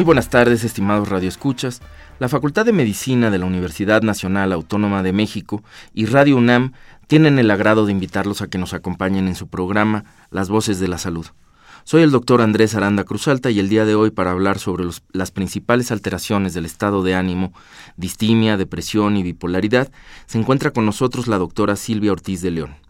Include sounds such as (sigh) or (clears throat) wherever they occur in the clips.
Muy buenas tardes, estimados radioescuchas. La Facultad de Medicina de la Universidad Nacional Autónoma de México y Radio UNAM tienen el agrado de invitarlos a que nos acompañen en su programa Las Voces de la Salud. Soy el doctor Andrés Aranda Cruzalta y el día de hoy para hablar sobre las principales alteraciones del estado de ánimo, distimia, depresión y bipolaridad, se encuentra con nosotros la doctora Silvia Ortiz de León.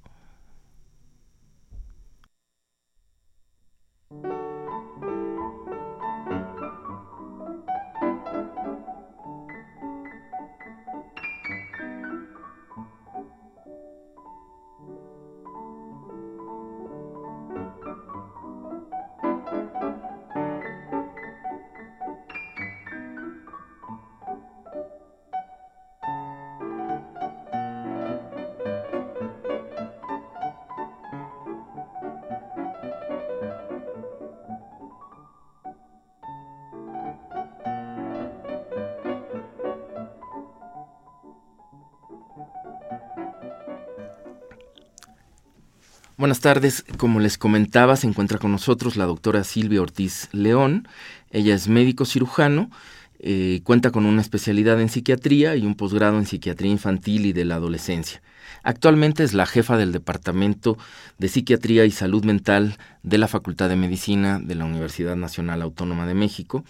Buenas tardes, como les comentaba, se encuentra con nosotros la doctora Silvia Ortiz León. Ella es médico cirujano, eh, cuenta con una especialidad en psiquiatría y un posgrado en psiquiatría infantil y de la adolescencia. Actualmente es la jefa del Departamento de Psiquiatría y Salud Mental de la Facultad de Medicina de la Universidad Nacional Autónoma de México.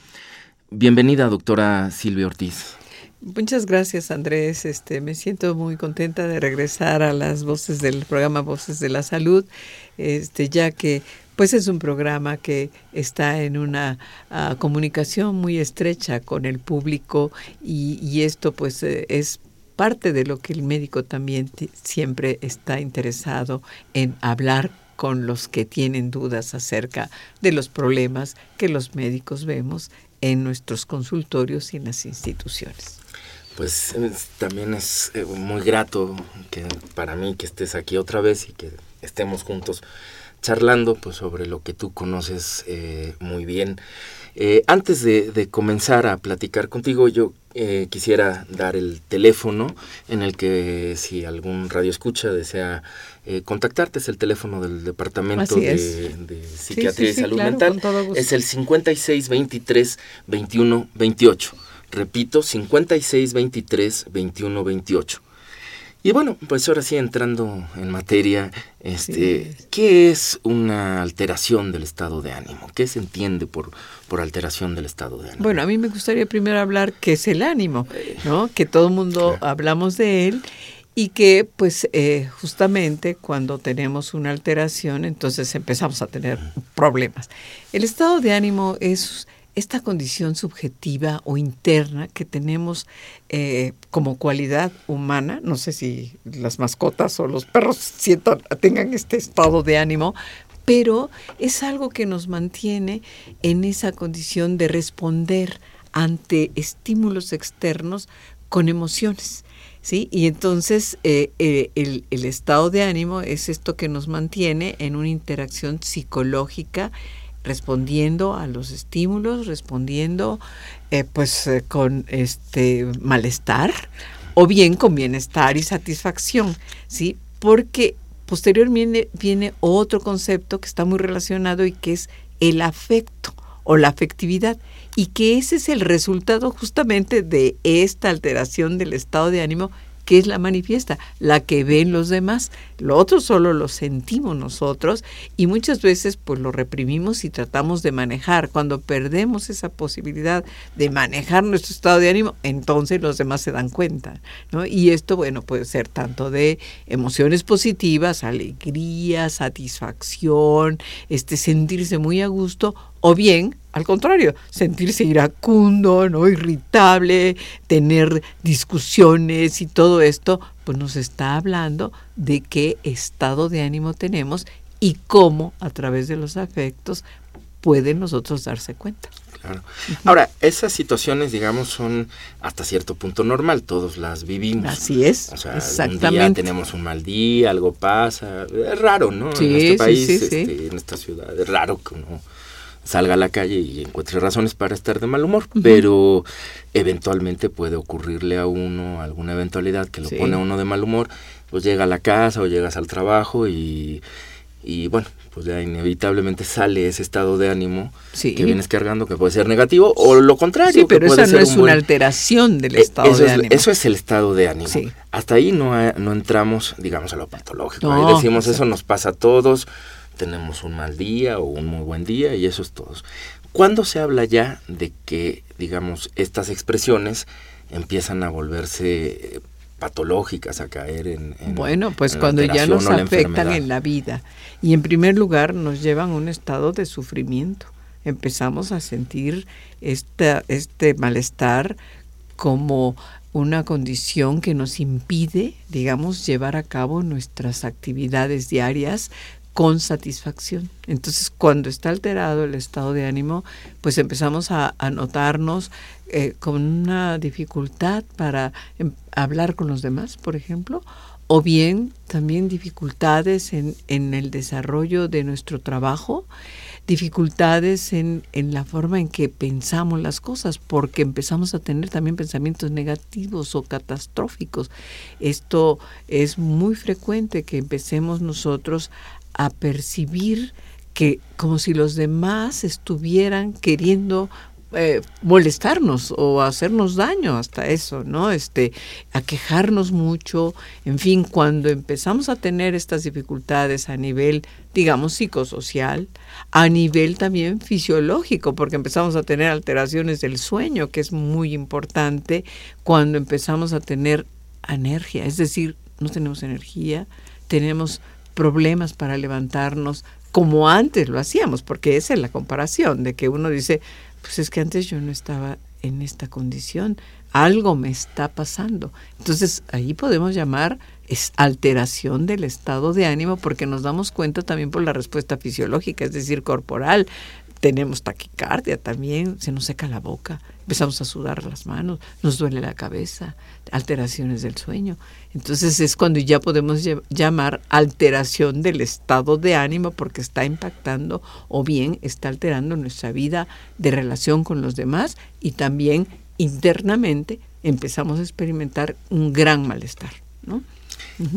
Bienvenida, doctora Silvia Ortiz. Muchas gracias, Andrés. Este, me siento muy contenta de regresar a las voces del programa Voces de la Salud, este, ya que pues es un programa que está en una ah, comunicación muy estrecha con el público y, esto pues eh, es parte de lo que el médico también siempre está interesado en hablar con los que tienen dudas acerca de los problemas que los médicos vemos en nuestros consultorios y en las instituciones. Pues es- también es eh, muy grato que para mí que estés aquí otra vez y que estemos juntos charlando pues sobre lo que tú conoces eh, muy bien. Eh, antes de, de comenzar a platicar contigo, yo eh, quisiera dar el teléfono en el que si algún radio escucha desea eh, contactarte, es el teléfono del Departamento de, Psiquiatría sí, y sí, Salud claro, Mental. Es el 56 23 21 28. Repito, 56 23 21 28. Y bueno, pues ahora sí entrando en materia, este, Sí. ¿qué es una alteración del estado de ánimo? ¿Qué se entiende por, por alteración del estado de ánimo? Bueno, a mí me gustaría primero hablar qué es el ánimo, ¿no? Que todo el mundo Claro. hablamos de él y que pues eh, justamente cuando tenemos una alteración entonces empezamos a tener problemas. El estado de ánimo es esta condición subjetiva o interna que tenemos eh, como cualidad humana, no sé si las mascotas o los perros sientan, tengan este estado de ánimo, pero es algo que nos mantiene en esa condición de responder ante estímulos externos con emociones. ¿Sí? Y entonces eh, eh, el, el estado de ánimo es esto que nos mantiene en una interacción psicológica respondiendo a los estímulos, respondiendo eh, pues eh, con este malestar o bien con bienestar y satisfacción, ¿sí? Porque posteriormente viene otro concepto que está muy relacionado y que es el afecto o la afectividad y que ese es el resultado justamente de esta alteración del estado de ánimo que es la manifiesta, la que ven los demás. Lo otro solo lo sentimos nosotros y muchas veces pues lo reprimimos y tratamos de manejar. Cuando perdemos esa posibilidad de manejar nuestro estado de ánimo, entonces los demás se dan cuenta. ¿no? Y esto, bueno, puede ser tanto de emociones positivas, alegría, satisfacción, este sentirse muy a gusto, o bien, al contrario, sentirse iracundo, ¿no? irritable, tener discusiones y todo esto, pues nos está hablando de qué estado de ánimo tenemos y cómo a través de los afectos pueden nosotros darse cuenta. Claro. Ahora, esas situaciones, digamos, son hasta cierto punto normal, todos las vivimos. Así es. O sea, exactamente. un día tenemos un mal día, algo pasa. Es raro, ¿no? en este país, este, en esta ciudad, es raro que uno salga a la calle y encuentre razones para estar de mal humor, pero eventualmente puede ocurrirle a uno alguna eventualidad que lo pone a uno de mal humor, pues llega a la casa o llegas al trabajo y, y bueno, pues ya inevitablemente sale ese estado de ánimo que vienes cargando, que puede ser negativo o lo contrario. Sí, pero esa no es una alteración del e, estado de ánimo. Eso es el estado de ánimo. Hasta ahí no, no entramos, digamos, a lo patológico. ahí decimos, eso nos pasa a todos, tenemos un mal día o un muy buen día y eso es todo. ¿Cuándo se habla ya de que, digamos, estas expresiones empiezan a volverse eh, patológicas, a caer en... bueno, pues cuando ya nos afectan en la vida y en primer lugar nos llevan a un estado de sufrimiento. Empezamos a sentir esta, este malestar como una condición que nos impide, digamos, llevar a cabo nuestras actividades diarias con satisfacción. Entonces, cuando está alterado el estado de ánimo, pues empezamos a, notarnos eh, con una dificultad para em, hablar con los demás, por ejemplo, o bien también dificultades en, en el desarrollo de nuestro trabajo, dificultades en, en, la forma en que pensamos las cosas, porque empezamos a tener también pensamientos negativos o catastróficos. Esto es muy frecuente que empecemos nosotros a percibir que como si los demás estuvieran queriendo eh, molestarnos o hacernos daño hasta eso, ¿no? Este, a quejarnos mucho, en fin, cuando empezamos a tener estas dificultades a nivel, digamos, psicosocial, a nivel también fisiológico, porque empezamos a tener alteraciones del sueño, que es muy importante, cuando empezamos a tener energía, es decir, no tenemos energía, tenemos problemas para levantarnos como antes lo hacíamos, porque esa es la comparación, de que uno dice, pues es que antes yo no estaba en esta condición, algo me está pasando. Entonces ahí podemos llamar es alteración del estado de ánimo porque nos damos cuenta también por la respuesta fisiológica, es decir, corporal tenemos taquicardia también, se nos seca la boca, empezamos a sudar las manos, nos duele la cabeza, alteraciones del sueño. Entonces es cuando ya podemos llamar alteración del estado de ánimo porque está impactando o bien está alterando nuestra vida de relación con los demás y también internamente empezamos a experimentar un gran malestar, ¿no?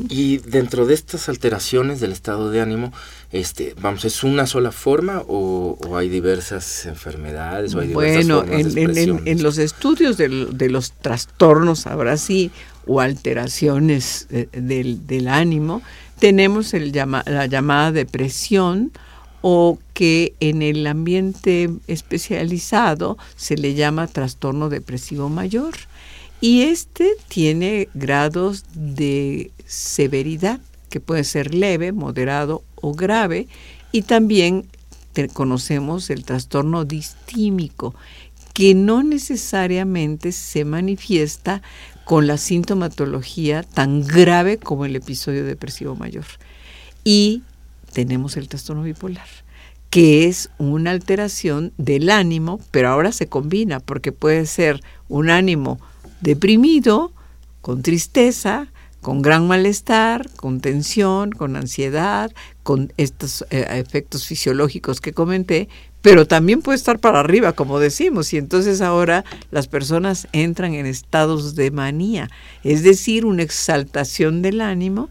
Y dentro de estas alteraciones del estado de ánimo, este, vamos, ¿es una sola forma o, hay diversas enfermedades o hay diversas bueno, en, en, los estudios de los trastornos, ahora sí, o alteraciones eh, del, del, ánimo, tenemos el la llamada depresión o que en el ambiente especializado se le llama trastorno depresivo mayor. Y este tiene grados de severidad, que puede ser leve, moderado o grave, y también conocemos el trastorno distímico, que no necesariamente se manifiesta con la sintomatología tan grave como el episodio depresivo mayor. Y tenemos el trastorno bipolar, que es una alteración del ánimo, pero ahora se combina porque puede ser un ánimo deprimido, con tristeza, con gran malestar, con tensión, con ansiedad, con estos eh, efectos fisiológicos que comenté, pero también puede estar para arriba, como decimos, y entonces ahora las personas entran en estados de manía, es decir, una exaltación del ánimo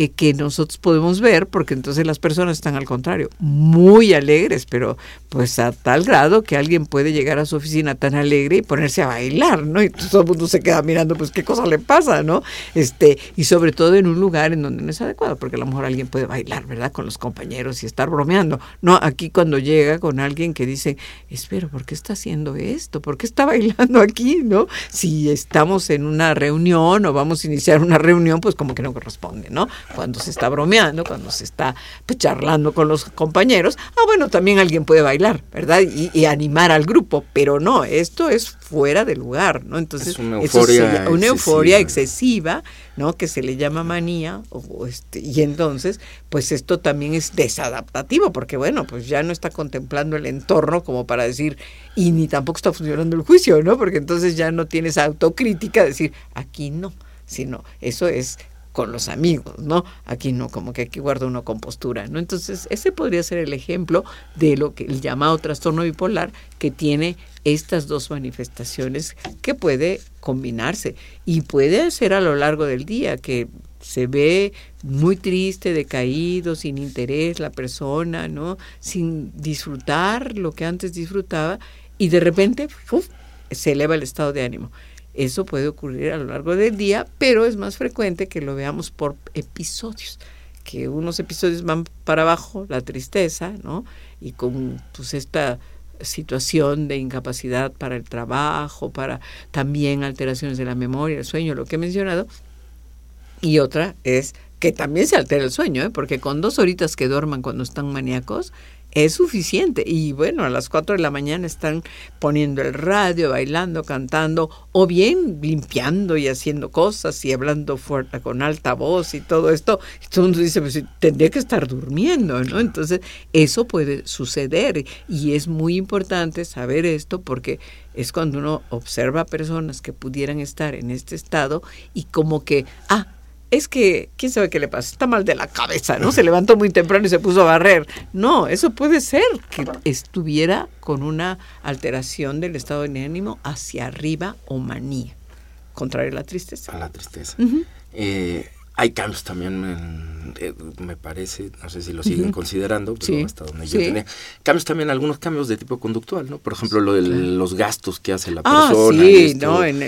eh, que nosotros podemos ver, porque entonces las personas están al contrario, muy alegres, pero pues a tal grado que alguien puede llegar a su oficina tan alegre y ponerse a bailar, ¿no? Y todo el mundo se queda mirando, pues qué cosa le pasa, ¿no? Este, y sobre todo en un lugar en donde no es adecuado, porque a lo mejor alguien puede bailar, ¿verdad? Con los compañeros y estar bromeando. No, aquí cuando llega con alguien que dice, espero, ¿por qué está haciendo esto? ¿Por qué está (laughs) bailando aquí, no? Si estamos en una reunión o vamos a iniciar una reunión, pues como que no corresponde, ¿no? Cuando se está bromeando, cuando se está pues, charlando con los compañeros, ah, bueno, también alguien puede bailar, ¿verdad? Y, y animar al grupo, pero no, esto es fuera de lugar, ¿no? Entonces, es una euforia, una euforia excesiva, ¿no? Que se le llama manía, o, este, y entonces, pues esto también es desadaptativo, porque bueno, pues ya no está contemplando el entorno como para decir, y ni tampoco está funcionando el juicio, ¿no? Porque entonces ya no tienes autocrítica de decir, aquí no, sino eso es con los amigos, ¿no? Aquí no, como que aquí guarda uno compostura, ¿no? Entonces, ese podría ser el ejemplo de lo que el llamado trastorno bipolar que tiene estas dos manifestaciones que puede combinarse y puede ser a lo largo del día que se ve muy triste, decaído, sin interés la persona, ¿no? Sin disfrutar lo que antes disfrutaba y de repente se eleva el estado de ánimo. Eso puede ocurrir a lo largo del día, pero es más frecuente que lo veamos por episodios, que unos episodios van para abajo, la tristeza, ¿no? Y con pues esta situación de incapacidad para el trabajo, para también alteraciones de la memoria, el sueño, lo que he mencionado. Y otra es que también se altera el sueño, ¿eh? porque con dos horitas que duerman cuando están maníacos, es suficiente. Y bueno, a las 4 de la mañana están poniendo el radio, bailando, cantando, o bien limpiando y haciendo cosas y hablando fuerte con alta voz y todo esto. Y todo el mundo dice, pues tendría que estar durmiendo, ¿no? Entonces, eso puede suceder y es muy importante saber esto porque es cuando uno observa personas que pudieran estar en este estado y como que, ah, es que, ¿quién sabe qué le pasa? Está mal de la cabeza, ¿no? Se levantó muy temprano y se puso a barrer. No, eso puede ser que estuviera con una alteración del estado de ánimo hacia arriba o manía, contrario a la tristeza. A la tristeza. Hay cambios también, eh, me parece, no sé si lo siguen considerando, pero hasta donde yo tenía. Cambios también, algunos cambios de tipo conductual, ¿no? Por ejemplo, lo de los gastos que hace la ah, persona. Sí, ¿no? En,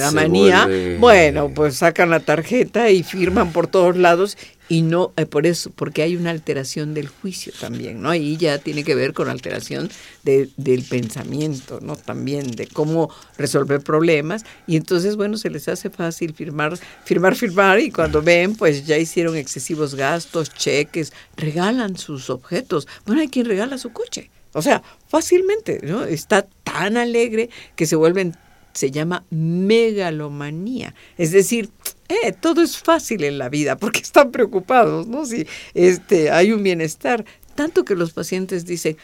la manía, bueno, pues sacan la tarjeta y firman por todos lados y no eh, por eso porque hay una alteración del juicio también no ahí ya tiene que ver con alteración de, del pensamiento no también de cómo resolver problemas. Y entonces bueno se les hace fácil firmar firmar firmar y cuando ven pues ya hicieron excesivos gastos cheques regalan sus objetos. Bueno hay quien regala su coche. O sea fácilmente no está tan alegre que se vuelven se llama megalomanía. Es decir eh, todo es fácil en la vida porque (laughs) están preocupados, ¿no? Si este, hay un bienestar, tanto que los pacientes dicen,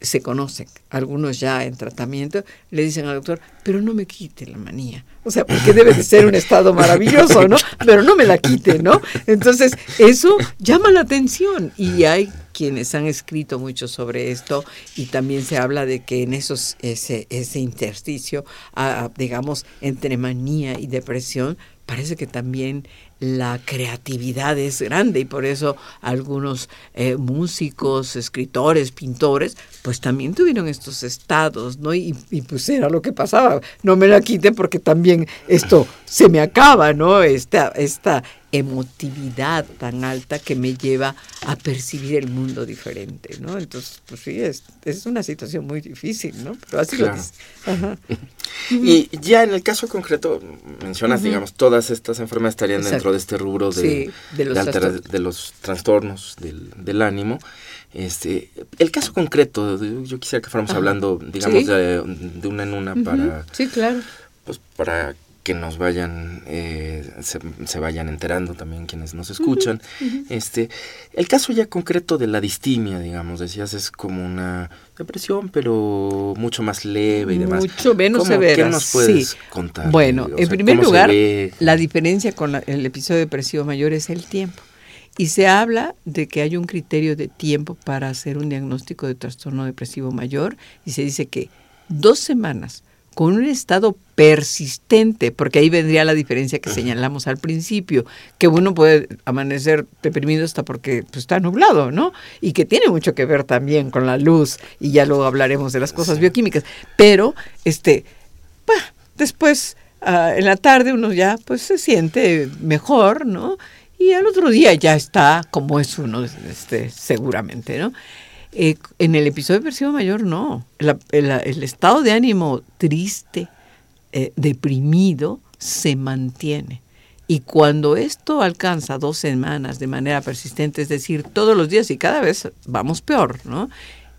se conocen, algunos ya en tratamiento, le dicen al doctor, pero no me quite la manía. O sea, porque debe de ser un estado maravilloso, ¿no? (laughs) Pero no me la quite, ¿no? Entonces, eso llama la atención y hay quienes han escrito mucho sobre esto y también se habla de que en esos ese, ese intersticio, ah, digamos, entre manía y depresión, parece que también la creatividad es grande y por eso algunos eh, músicos, escritores, pintores, pues también tuvieron estos estados, ¿no? Y, pues era lo que pasaba. No me la quiten porque también esto se me acaba, ¿no? Esta, esta emotividad tan alta que me lleva a percibir el mundo diferente, ¿no? Entonces, pues sí, es, es una situación muy difícil, ¿no? Pero así lo dice. (laughs) Y ya en el caso concreto, mencionas, digamos, todas estas enfermedades estarían dentro de este rubro de, de, los, trastornos del, del, ánimo. Este, el caso concreto, yo quisiera que fuéramos hablando, digamos, de, una en una para... Sí, claro. Pues para que nos vayan, eh, se, vayan enterando también quienes nos escuchan. Este, el caso ya concreto de la distimia, digamos, decías, es como una depresión, pero mucho más leve y demás. Mucho menos severa. ¿Qué nos puedes contar? Bueno, en primer lugar, la diferencia con el episodio depresivo mayor es el tiempo. Y se habla de que hay un criterio de tiempo para hacer un diagnóstico de trastorno depresivo mayor y se dice que dos semanas con un estado persistente, porque ahí vendría la diferencia que (clears throat) señalamos al principio, que uno puede amanecer deprimido hasta porque pues, está nublado, ¿no? Y que tiene mucho que ver también con la luz, y ya luego hablaremos de las cosas bioquímicas, pero este, después ah, en la tarde uno ya pues se siente mejor, ¿no? Y al otro día ya está como es uno, este, seguramente, ¿no? Eh, en el episodio depresivo mayor no. el estado de ánimo triste, eh, deprimido, se mantiene. Y cuando esto alcanza dos semanas de manera persistente, es decir, todos los días y cada vez vamos peor, ¿no?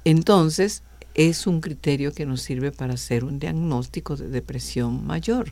Entonces es un criterio que nos sirve para hacer un diagnóstico de depresión mayor.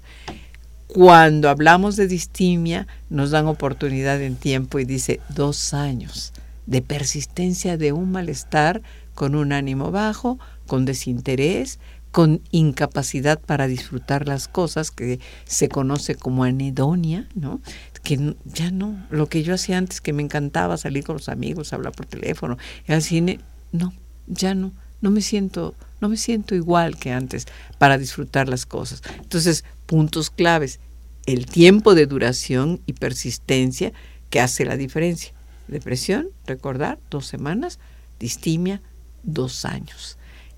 Cuando hablamos de distimia, nos dan oportunidad en tiempo y dice dos años de persistencia de un malestar con un ánimo bajo, con desinterés, con incapacidad para disfrutar las cosas que se conoce como anedonia, ¿no? Que ya no, lo que yo hacía antes que me encantaba salir con los amigos, hablar por teléfono, ir al cine, no, ya no, no me siento, no me siento igual que antes para disfrutar las cosas. Entonces, puntos claves, el tiempo de duración y persistencia que hace la diferencia. Depresión, recordar, dos semanas. Distimia, dos años.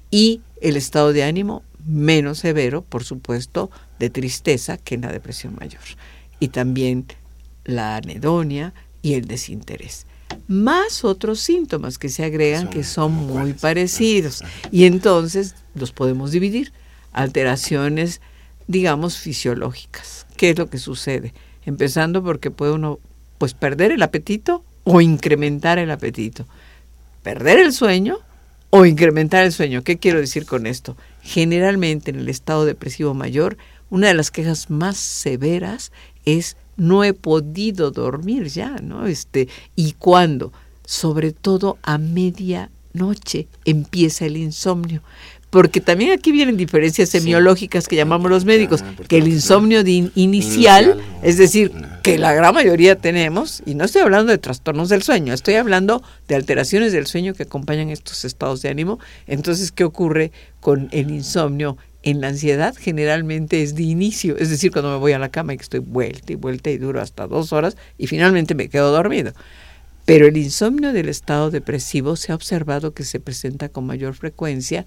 Y el estado de ánimo menos severo, por supuesto, de tristeza que en la depresión mayor. Y también la anedonia y el desinterés. Más otros síntomas que se agregan que son muy parecidos. Y entonces los podemos dividir. Alteraciones, digamos, fisiológicas. ¿Qué es lo que sucede? Empezando porque puede uno pues perder el apetito o incrementar el apetito. Perder el sueño o incrementar el sueño. ¿Qué quiero decir con esto? Generalmente en el estado depresivo mayor, una de las quejas más severas es no he podido dormir ya, ¿no? Este, ¿y cuándo? Sobre todo a medianoche empieza el insomnio porque también aquí vienen diferencias semiológicas que llamamos los médicos, que el insomnio inicial, es decir, que la gran mayoría tenemos, y no estoy hablando de trastornos del sueño, estoy hablando de alteraciones del sueño que acompañan estos estados de ánimo. Entonces, ¿qué ocurre con el insomnio? En la ansiedad generalmente es de inicio, es decir, cuando me voy a la cama y que estoy vuelta y vuelta y duro hasta dos horas y finalmente me quedo dormido. Pero el insomnio del estado depresivo se ha observado que se presenta con mayor frecuencia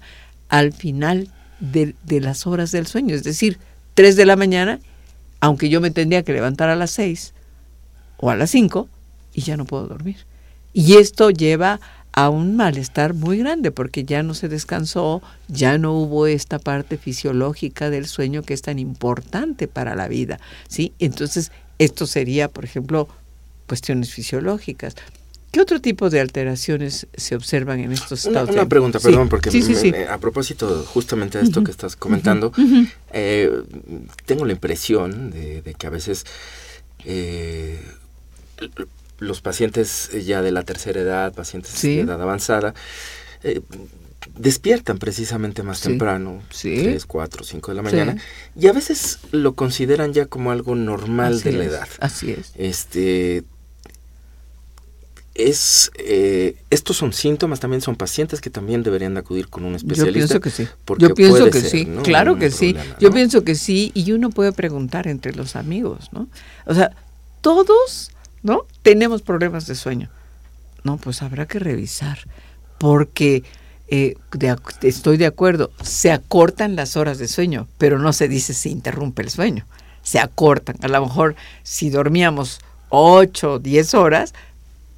al final de, las horas del sueño, es decir, 3 de la mañana, aunque yo me tendría que levantar a las 6 o a las 5 y ya no puedo dormir. Y esto lleva a un malestar muy grande porque ya no se descansó, ya no hubo esta parte fisiológica del sueño que es tan importante para la vida, ¿sí? Entonces, esto sería, por ejemplo, cuestiones fisiológicas. ¿Qué otro tipo de alteraciones se observan en estos estados? Una, pregunta, perdón, porque a propósito justamente de esto que estás comentando, eh, tengo la impresión de, que a veces eh, los pacientes ya de la tercera edad, pacientes de edad avanzada, eh, despiertan precisamente más temprano, sí. 3, 4, 5 de la mañana, y a veces lo consideran ya como algo normal de la edad. Así es. Este, es eh, estos son síntomas también son pacientes que también deberían acudir con un especialista yo pienso que sí. yo pienso que sí. claro que sí. yo pienso que sí y uno puede preguntar entre los amigos no o sea todos no tenemos problemas de sueño. No pues habrá que revisar porque eh, estoy de acuerdo se acortan las horas de sueño pero no se dice si interrumpe el sueño se acortan. A lo mejor si dormíamos 8 o 10 horas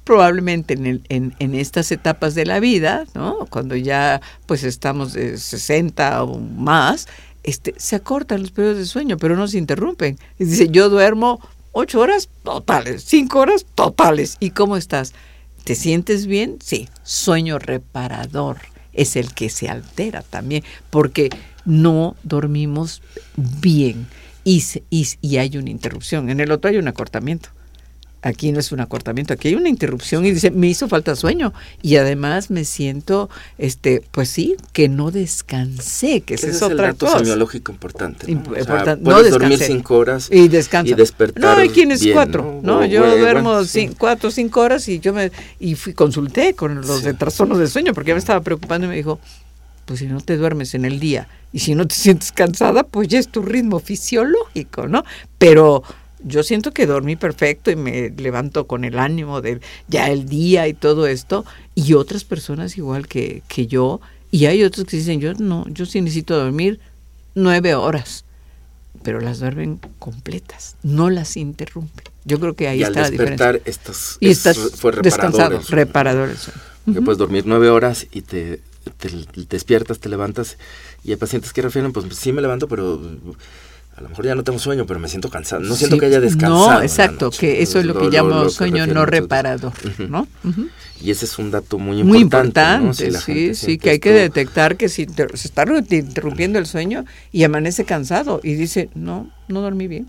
probablemente en, el, en, estas etapas de la vida, ¿no? cuando ya pues estamos de 60 o más, este, se acortan los periodos de sueño, pero no se interrumpen. Y dice, yo duermo ocho horas totales, cinco horas totales. ¿Y cómo estás? ¿Te sientes bien? Sí, sueño reparador es el que se altera también, porque no dormimos bien y hay una interrupción. En el otro hay un acortamiento. Aquí no es un acortamiento, aquí hay una interrupción y dice, me hizo falta sueño y además me siento, este, pues sí, que no descansé, que esa es, otra dato cosa. semiológico importante. ¿no? no dormir cinco horas y, descansar. y despertar No, hay quienes cuatro, ¿no? yo duermo cuatro o cinco horas y yo me y fui consulté con los de trastornos de sueño porque ya me estaba preocupando y me dijo, pues si no te duermes en el día y si no te sientes cansada, pues ya es tu ritmo fisiológico, ¿no? Pero yo siento que dormí perfecto y me levanto con el ánimo de ya el día y todo esto, y otras personas igual que, que yo, y hay otros que dicen, yo no, yo sí necesito dormir nueve horas, pero las duermen completas, no las interrumpen. Yo creo que ahí está la diferencia. Estás, y estás fue descansado, reparador Que puedes dormir nueve horas y te, te, despiertas, te levantas, y hay pacientes que refieren, pues sí me levanto, pero a lo mejor ya no tengo sueño, pero me siento cansado. No siento que haya descansado. No, exacto, que eso es lo, que llamo sueño no reparador, ¿no? Y ese es un dato muy importante. Muy importante, sí, sí, que hay que detectar que si se está interrumpiendo el sueño y amanece cansado y dice, no, no dormí bien.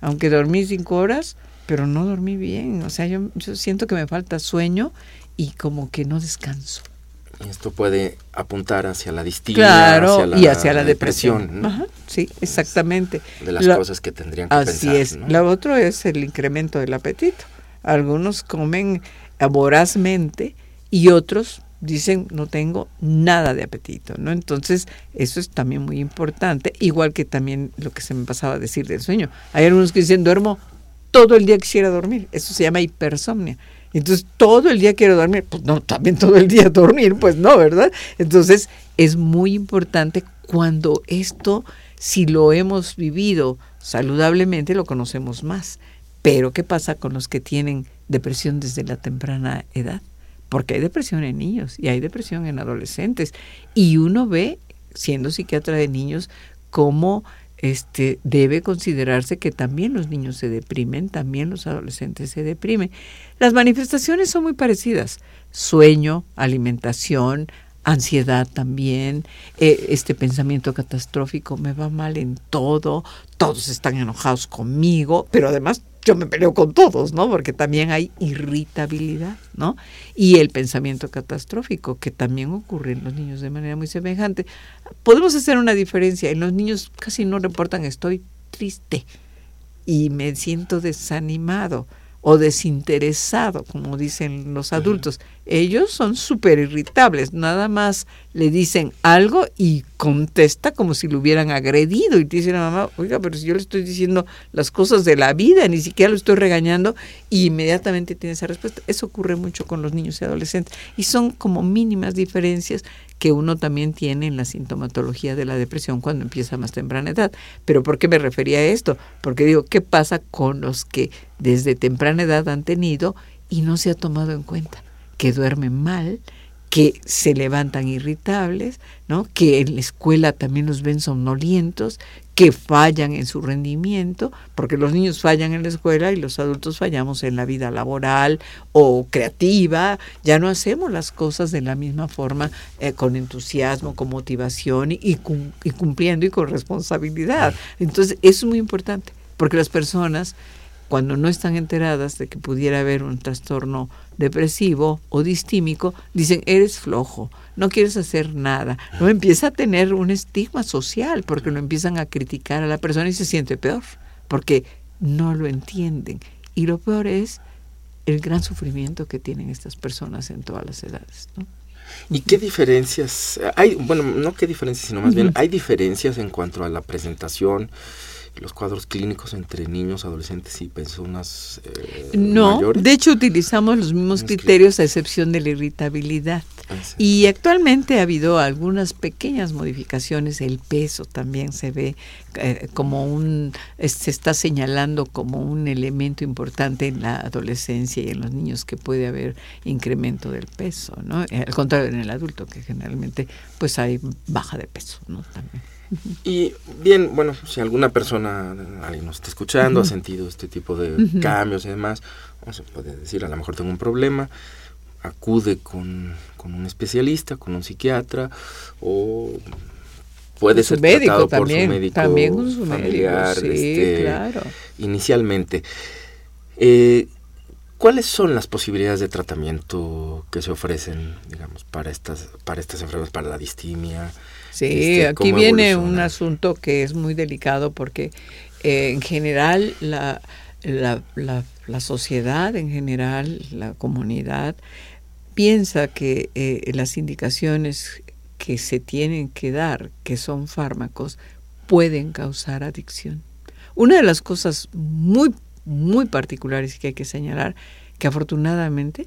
Aunque dormí cinco horas, pero no dormí bien. O sea, yo, yo siento que me falta sueño y como que no descanso. Esto puede apuntar hacia la distimia y hacia la depresión. sí, exactamente. De las cosas que tendrían que Así es. Lo otro es el incremento del apetito. Algunos comen vorazmente y otros dicen no tengo nada de apetito, ¿no? Entonces, eso es también muy importante, igual que también lo que se me pasaba a decir del sueño. Hay algunos que dicen duermo todo el día quisiera dormir, eso se llama hipersomnia. Entonces, todo el día quiero dormir, pues no, también todo el día (laughs) dormir, pues no, ¿verdad? Entonces, es muy importante cuando esto, si lo hemos vivido saludablemente, lo conocemos más. Pero, ¿qué pasa con los que tienen depresión desde la temprana edad? Porque hay depresión en niños y hay depresión en adolescentes. Y uno ve, siendo psiquiatra de niños, cómo este, debe considerarse que también los niños se deprimen, también los adolescentes se deprimen. Las manifestaciones son muy parecidas. Sueño, alimentación, ansiedad también, eh, este pensamiento catastrófico, me va mal en todo, todos están enojados conmigo, pero además yo me peleo con todos, ¿no? Porque también hay irritabilidad, ¿no? Y el pensamiento catastrófico, que también ocurre en los niños de manera muy semejante. Podemos hacer una diferencia. En los niños casi no reportan estoy triste y me siento desanimado o desinteresado, como dicen los adultos. Ellos son súper irritables, nada más le dicen algo y contesta como si lo hubieran agredido y te dice la mamá, oiga, pero si yo le estoy diciendo las cosas de la vida, ni siquiera lo estoy regañando, y inmediatamente tiene esa respuesta. Eso ocurre mucho con los niños y adolescentes y son como mínimas diferencias que uno también tiene en la sintomatología de la depresión cuando empieza a más temprana edad. Pero ¿por qué me refería a esto? Porque digo, ¿qué pasa con los que desde temprana edad han tenido y no se ha tomado en cuenta? Que duermen mal, que se levantan irritables, ¿no? que en la escuela también los ven somnolientos, que fallan en su rendimiento, porque los niños fallan en la escuela y los adultos fallamos en la vida laboral o creativa, ya no hacemos las cosas de la misma forma, eh, con entusiasmo, con motivación y, y cumpliendo y con responsabilidad. Entonces, eso es muy importante, porque las personas cuando no están enteradas de que pudiera haber un trastorno depresivo o distímico, dicen, eres flojo, no quieres hacer nada. No empieza a tener un estigma social porque lo empiezan a criticar a la persona y se siente peor, porque no lo entienden. Y lo peor es el gran sufrimiento que tienen estas personas en todas las edades. ¿Y qué diferencias hay? Bueno, no qué diferencias, sino más bien, ¿hay diferencias en cuanto a la presentación? Los cuadros clínicos entre niños, adolescentes y personas eh, no, de hecho utilizamos los mismos criterios a excepción de la irritabilidad. Ah, y actualmente ha habido algunas pequeñas modificaciones, el peso también se ve eh, como un, se está señalando como un elemento importante en la adolescencia y en los niños que puede haber incremento del peso, ¿no? Al contrario en el adulto que generalmente pues hay baja de peso, ¿no? También. Y bien, bueno, si alguna persona, alguien nos está escuchando, ha sentido este tipo de cambios y demás, o se puede decir, a lo mejor tengo un problema, acude con, un especialista, con un psiquiatra, o puede ser tratado por su médico también con su familiar, médico, sí, este, claro. inicialmente. Eh, ¿Cuáles son las posibilidades de tratamiento que se ofrecen, digamos, para estas, para estas enfermedades, para la distimia? Sí, este, aquí viene un asunto que es muy delicado porque eh, en general la, la, la, sociedad, en general la comunidad, piensa que eh, las indicaciones que se tienen que dar, que son fármacos, pueden causar adicción. Una de las cosas muy, muy particulares que hay que señalar, que afortunadamente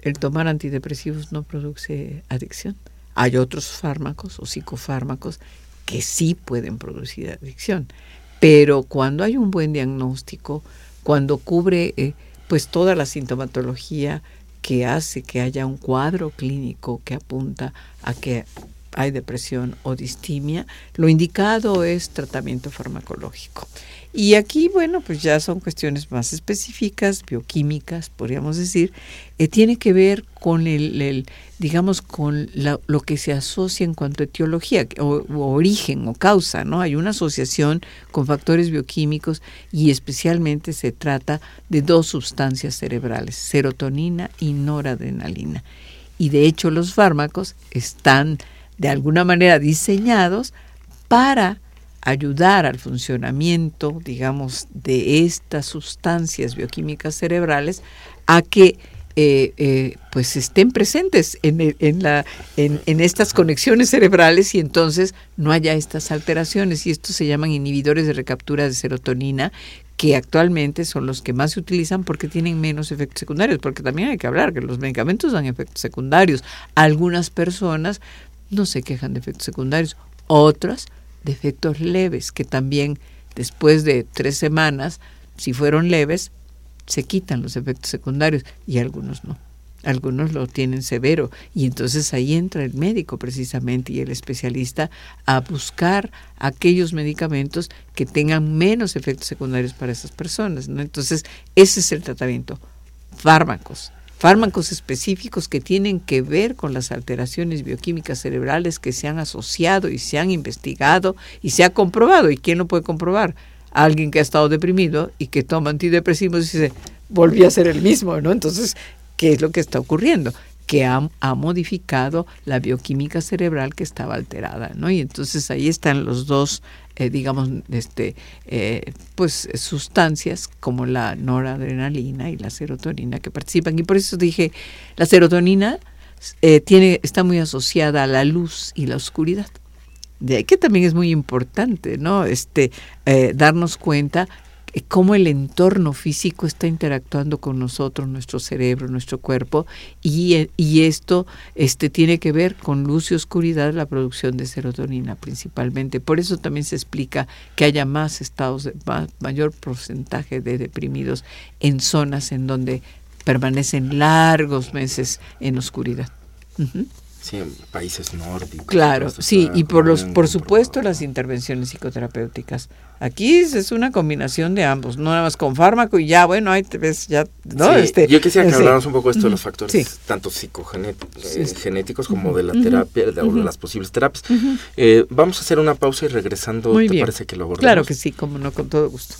el tomar antidepresivos no produce adicción. Hay otros fármacos o psicofármacos que sí pueden producir adicción, pero cuando hay un buen diagnóstico, cuando cubre eh, pues toda la sintomatología que hace que haya un cuadro clínico que apunta a que hay depresión o distimia, lo indicado es tratamiento farmacológico. Y aquí, bueno, pues ya son cuestiones más específicas, bioquímicas, podríamos decir, eh, tiene que ver con el, digamos, con lo que se asocia en cuanto a etiología o, origen o causa, ¿no? Hay una asociación con factores bioquímicos y especialmente se trata de dos sustancias cerebrales, serotonina y noradrenalina. Y de hecho los fármacos están de alguna manera diseñados para ayudar al funcionamiento, digamos, de estas sustancias bioquímicas cerebrales a que eh, eh, pues estén presentes en, en, la, en, en, estas conexiones cerebrales y entonces no haya estas alteraciones. Y estos se llaman inhibidores de recaptura de serotonina, que actualmente son los que más se utilizan porque tienen menos efectos secundarios, porque también hay que hablar que los medicamentos dan efectos secundarios. Algunas personas no se quejan de efectos secundarios, otras de efectos leves, que también después de tres semanas, si fueron leves, se quitan los efectos secundarios y algunos no. Algunos lo tienen severo y entonces ahí entra el médico precisamente y el especialista a buscar aquellos medicamentos que tengan menos efectos secundarios para esas personas. ¿no? Entonces ese es el tratamiento. Fármacos, fármacos específicos que tienen que ver con las alteraciones bioquímicas cerebrales que se han asociado y se han investigado y se ha comprobado. ¿Y quién lo puede comprobar? Alguien que ha estado deprimido y que toma antidepresivos y dice, volví a ser el mismo, ¿no? Entonces, ¿qué es lo que está ocurriendo? que ha, modificado la bioquímica cerebral que estaba alterada, ¿no? Y entonces ahí están los dos, eh, digamos, este, eh, pues sustancias como la noradrenalina y la serotonina que participan. Y por eso dije, la serotonina eh, tiene, está muy asociada a la luz y la oscuridad. De ahí que también es muy importante, ¿no? Este, darnos cuenta eh, cómo el entorno físico está interactuando con nosotros, nuestro cerebro, nuestro cuerpo, y, eh, y esto este, tiene que ver con luz y oscuridad, la producción de serotonina principalmente. Por eso también se explica que haya más estados, mayor porcentaje de deprimidos en zonas en donde permanecen largos meses en oscuridad. Sí, en países nórdicos. Claro, sí, y por los, por supuesto las intervenciones psicoterapéuticas. Aquí es una combinación de ambos, no nada más con fármaco y ya, bueno, ahí te ves ya, ¿no? este, yo quisiera que habláramos un poco de esto de los factores, tanto psicogenéticos eh, como de la terapia, de, las posibles terapias. Eh, vamos a hacer una pausa y regresando, ¿te parece que lo abordemos? Claro que sí, como no, con todo gusto.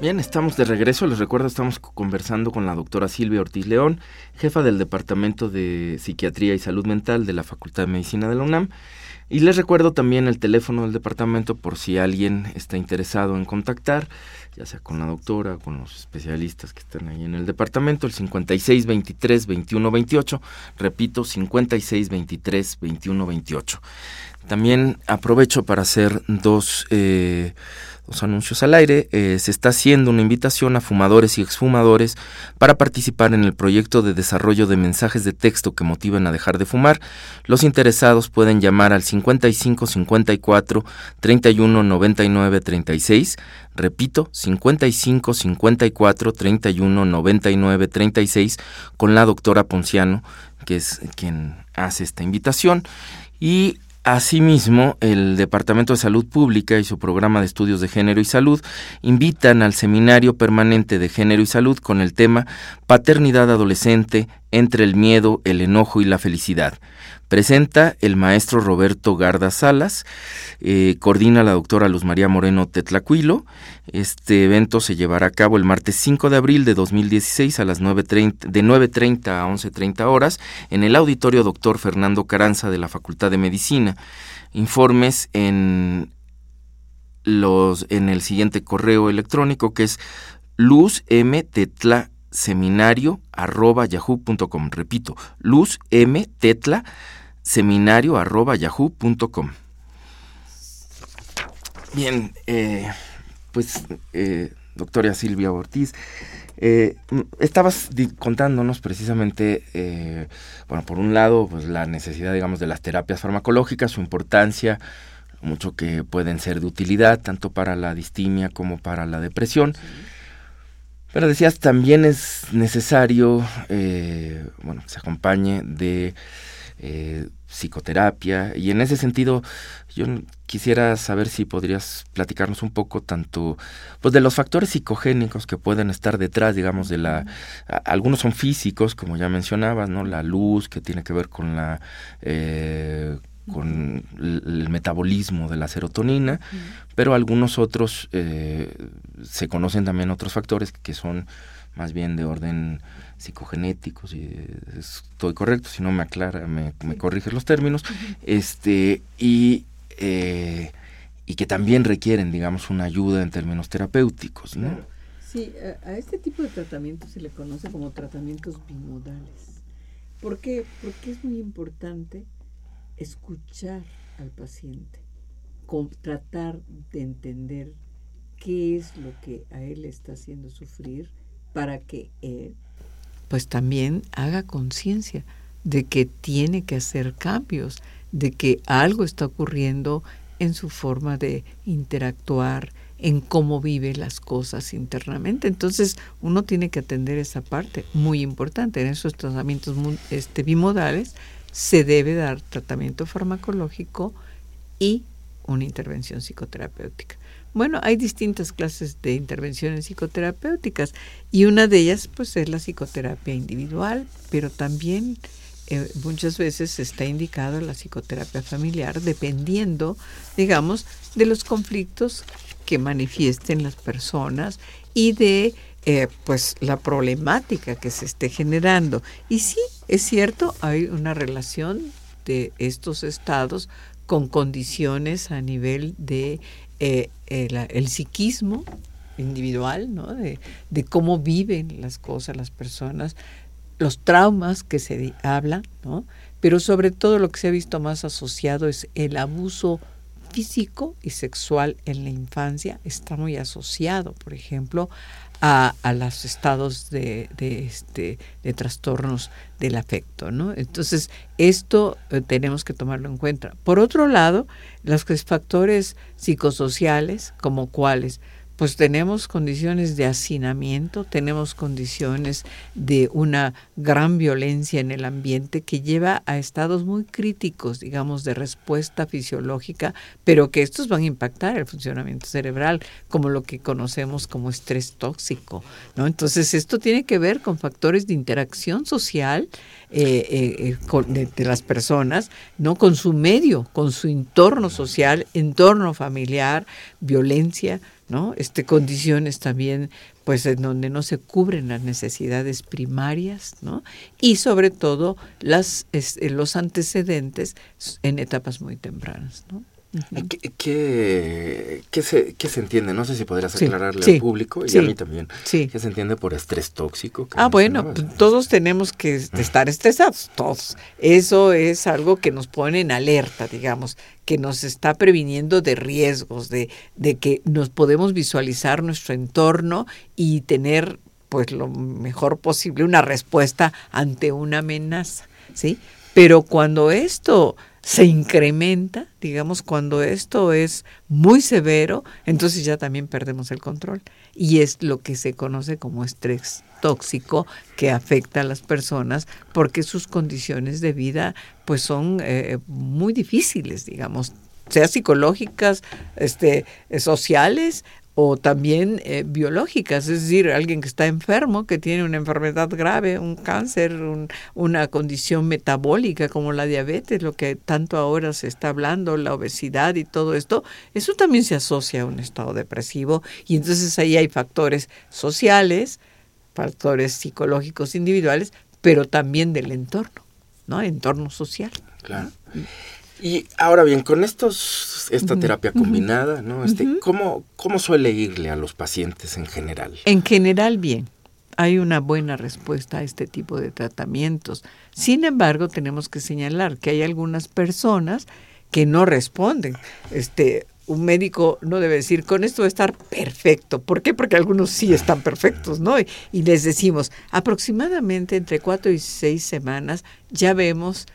Bien, estamos de regreso. Les recuerdo, estamos conversando con la doctora Silvia Ortiz León, jefa del Departamento de Psiquiatría y Salud Mental de la Facultad de Medicina de la UNAM. Y les recuerdo también el teléfono del departamento por si alguien está interesado en contactar, ya sea con la doctora, con los especialistas que están ahí en el departamento, el 5623-2128, repito, 5623-2128. También aprovecho para hacer dos... Eh, los anuncios al aire, eh, se está haciendo una invitación a fumadores y exfumadores para participar en el proyecto de desarrollo de mensajes de texto que motiven a dejar de fumar. Los interesados pueden llamar al 55 54 31 99 36. Repito, 55 54 31 99 36 con la doctora Ponciano, que es quien hace esta invitación. Y Asimismo, el Departamento de Salud Pública y su programa de estudios de género y salud invitan al Seminario Permanente de Género y Salud con el tema Paternidad Adolescente entre el miedo, el enojo y la felicidad. Presenta el maestro Roberto Garda Salas, eh, coordina la doctora Luz María Moreno Tetlacuilo. Este evento se llevará a cabo el martes 5 de abril de 2016 a las 9.30, de 9.30 a 11.30 horas en el auditorio doctor Fernando Caranza de la Facultad de Medicina. Informes en, los, en el siguiente correo electrónico que es luzmtetlaseminario arroba yahoo.com. Repito, luz m tetla seminario arroba yahoo.com. Bien, eh, pues eh, doctora Silvia Ortiz, eh, estabas contándonos precisamente, eh, bueno, por un lado, pues la necesidad, digamos, de las terapias farmacológicas, su importancia, mucho que pueden ser de utilidad, tanto para la distimia como para la depresión. Pero decías, también es necesario, eh, bueno, que se acompañe de eh, psicoterapia. Y en ese sentido, yo quisiera saber si podrías platicarnos un poco tanto pues de los factores psicogénicos que pueden estar detrás, digamos, de la... algunos son físicos, como ya mencionabas, ¿no? La luz, que tiene que ver con la... Eh, con el metabolismo de la serotonina, pero algunos otros eh, se conocen también otros factores que son más bien de orden psicogenéticos, si estoy correcto, si no me aclara, me, me corrige los términos, este, y, eh, y que también requieren, digamos, una ayuda en términos terapéuticos, ¿no? Sí, a, este tipo de tratamientos se le conoce como tratamientos bimodales. ¿Por qué? Porque es muy importante escuchar al paciente, con, tratar de entender qué es lo que a él le está haciendo sufrir para que él pues también haga conciencia de que tiene que hacer cambios, de que algo está ocurriendo en su forma de interactuar, en cómo vive las cosas internamente. Entonces, uno tiene que atender esa parte muy importante. En esos tratamientos este, bimodales se debe dar tratamiento farmacológico y una intervención psicoterapéutica. Bueno, hay distintas clases de intervenciones psicoterapéuticas y una de ellas pues es la psicoterapia individual, pero también eh, muchas veces está indicado la psicoterapia familiar dependiendo, digamos, de los conflictos que manifiesten las personas y de eh, pues la problemática que se esté generando. Y sí, es cierto, hay una relación de estos estados con condiciones a nivel de eh, el, psiquismo individual, ¿no? De, cómo viven las cosas las personas, los traumas que se hablan, ¿no? pero sobre todo lo que se ha visto más asociado es el abuso físico y sexual en la infancia, está muy asociado, por ejemplo, a, a los estados de, de, este, de trastornos del afecto. ¿no? Entonces, esto eh, tenemos que tomarlo en cuenta. Por otro lado, los factores psicosociales, como cuáles, pues tenemos condiciones de hacinamiento, tenemos condiciones de una gran violencia en el ambiente que lleva a estados muy críticos, digamos, de respuesta fisiológica, pero que estos van a impactar el funcionamiento cerebral, como lo que conocemos como estrés tóxico, ¿no? Entonces, esto tiene que ver con factores de interacción social eh, eh, eh de, de, las personas, ¿no? Con su medio, con su entorno social, entorno familiar, violencia, ¿no? Este, condiciones también pues en donde no se cubren las necesidades primarias, ¿no? Y sobre todo las, los antecedentes en etapas muy tempranas, ¿no? ¿Qué, qué, se, ¿Qué, se, entiende? No sé si podrías aclararle al público y a mí también. ¿Qué se entiende por estrés tóxico? Ah, bueno, pues, todos tenemos que estar estresados, todos. Eso es algo que nos pone en alerta, digamos, que nos está previniendo de riesgos, de, de que nos podemos visualizar nuestro entorno y tener pues lo mejor posible una respuesta ante una amenaza, ¿sí? Pero cuando esto se incrementa, digamos, cuando esto es muy severo, entonces ya también perdemos el control. Y es lo que se conoce como estrés tóxico que afecta a las personas porque sus condiciones de vida pues son eh, muy difíciles, digamos, sea psicológicas, este, sociales o también eh, biológicas, es decir, alguien que está enfermo, que tiene una enfermedad grave, un cáncer, una condición metabólica como la diabetes, lo que tanto ahora se está hablando, la obesidad y todo esto, eso también se asocia a un estado depresivo y entonces ahí hay factores sociales, factores psicológicos individuales, pero también del entorno, ¿no? Entorno social. Claro. Y ahora bien, con estos, esta terapia combinada, ¿no? Este, ¿cómo, ¿Cómo suele irle a los pacientes en general? En general, bien. Hay una buena respuesta a este tipo de tratamientos. Sin embargo, tenemos que señalar que hay algunas personas que no responden. Este, un médico no debe decir, con esto va a estar perfecto. ¿Por qué? Porque algunos sí están perfectos, ¿no? Y, y les decimos, aproximadamente entre cuatro y seis semanas ya vemos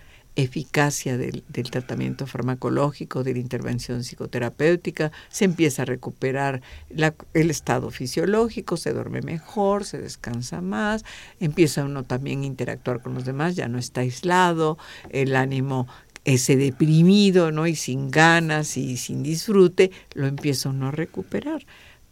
eficacia del, tratamiento farmacológico, de la intervención psicoterapéutica, se empieza a recuperar el estado fisiológico, se duerme mejor, se descansa más, empieza uno también a interactuar con los demás, ya no está aislado, el ánimo ese deprimido, ¿no? Y sin ganas y sin disfrute, lo empieza uno a recuperar.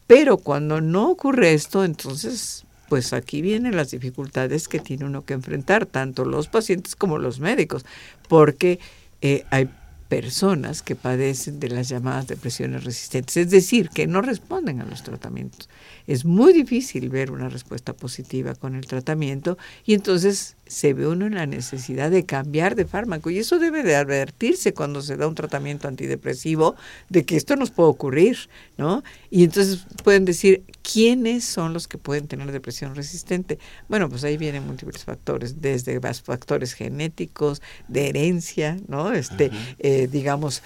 Pero cuando no ocurre esto, entonces pues aquí vienen las dificultades que tiene uno que enfrentar, tanto los pacientes como los médicos, porque eh, hay personas que padecen de las llamadas depresiones resistentes, es decir, que no responden a los tratamientos. Es muy difícil ver una respuesta positiva con el tratamiento y entonces se ve uno en la necesidad de cambiar de fármaco y eso debe de advertirse cuando se da un tratamiento antidepresivo de que esto nos puede ocurrir, ¿no? Y entonces pueden decir, ¿quiénes son los que pueden tener depresión resistente? Bueno, pues ahí vienen múltiples factores, desde factores genéticos, de herencia, ¿no? Este, eh, digamos,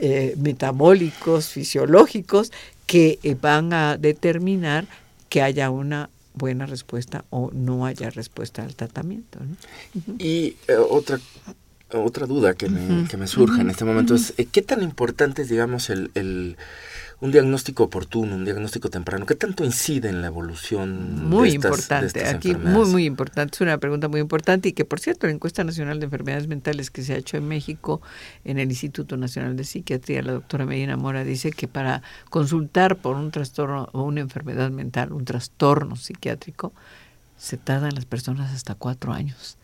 eh, metabólicos, fisiológicos, que eh, van a determinar que haya una buena respuesta o no haya respuesta al tratamiento. Y eh, otra otra duda que me, que me surge en este momento es, eh, ¿qué tan importante es, digamos, el, el un diagnóstico oportuno, un diagnóstico temprano, ¿qué tanto incide en la evolución muy de estas, importante, aquí muy muy importante, es una pregunta muy importante y que por cierto la encuesta nacional de enfermedades mentales que se ha hecho en México en el Instituto Nacional de Psiquiatría, la doctora Medina Mora dice que para consultar por un trastorno o una enfermedad mental, un trastorno psiquiátrico, se tardan las personas hasta cuatro años.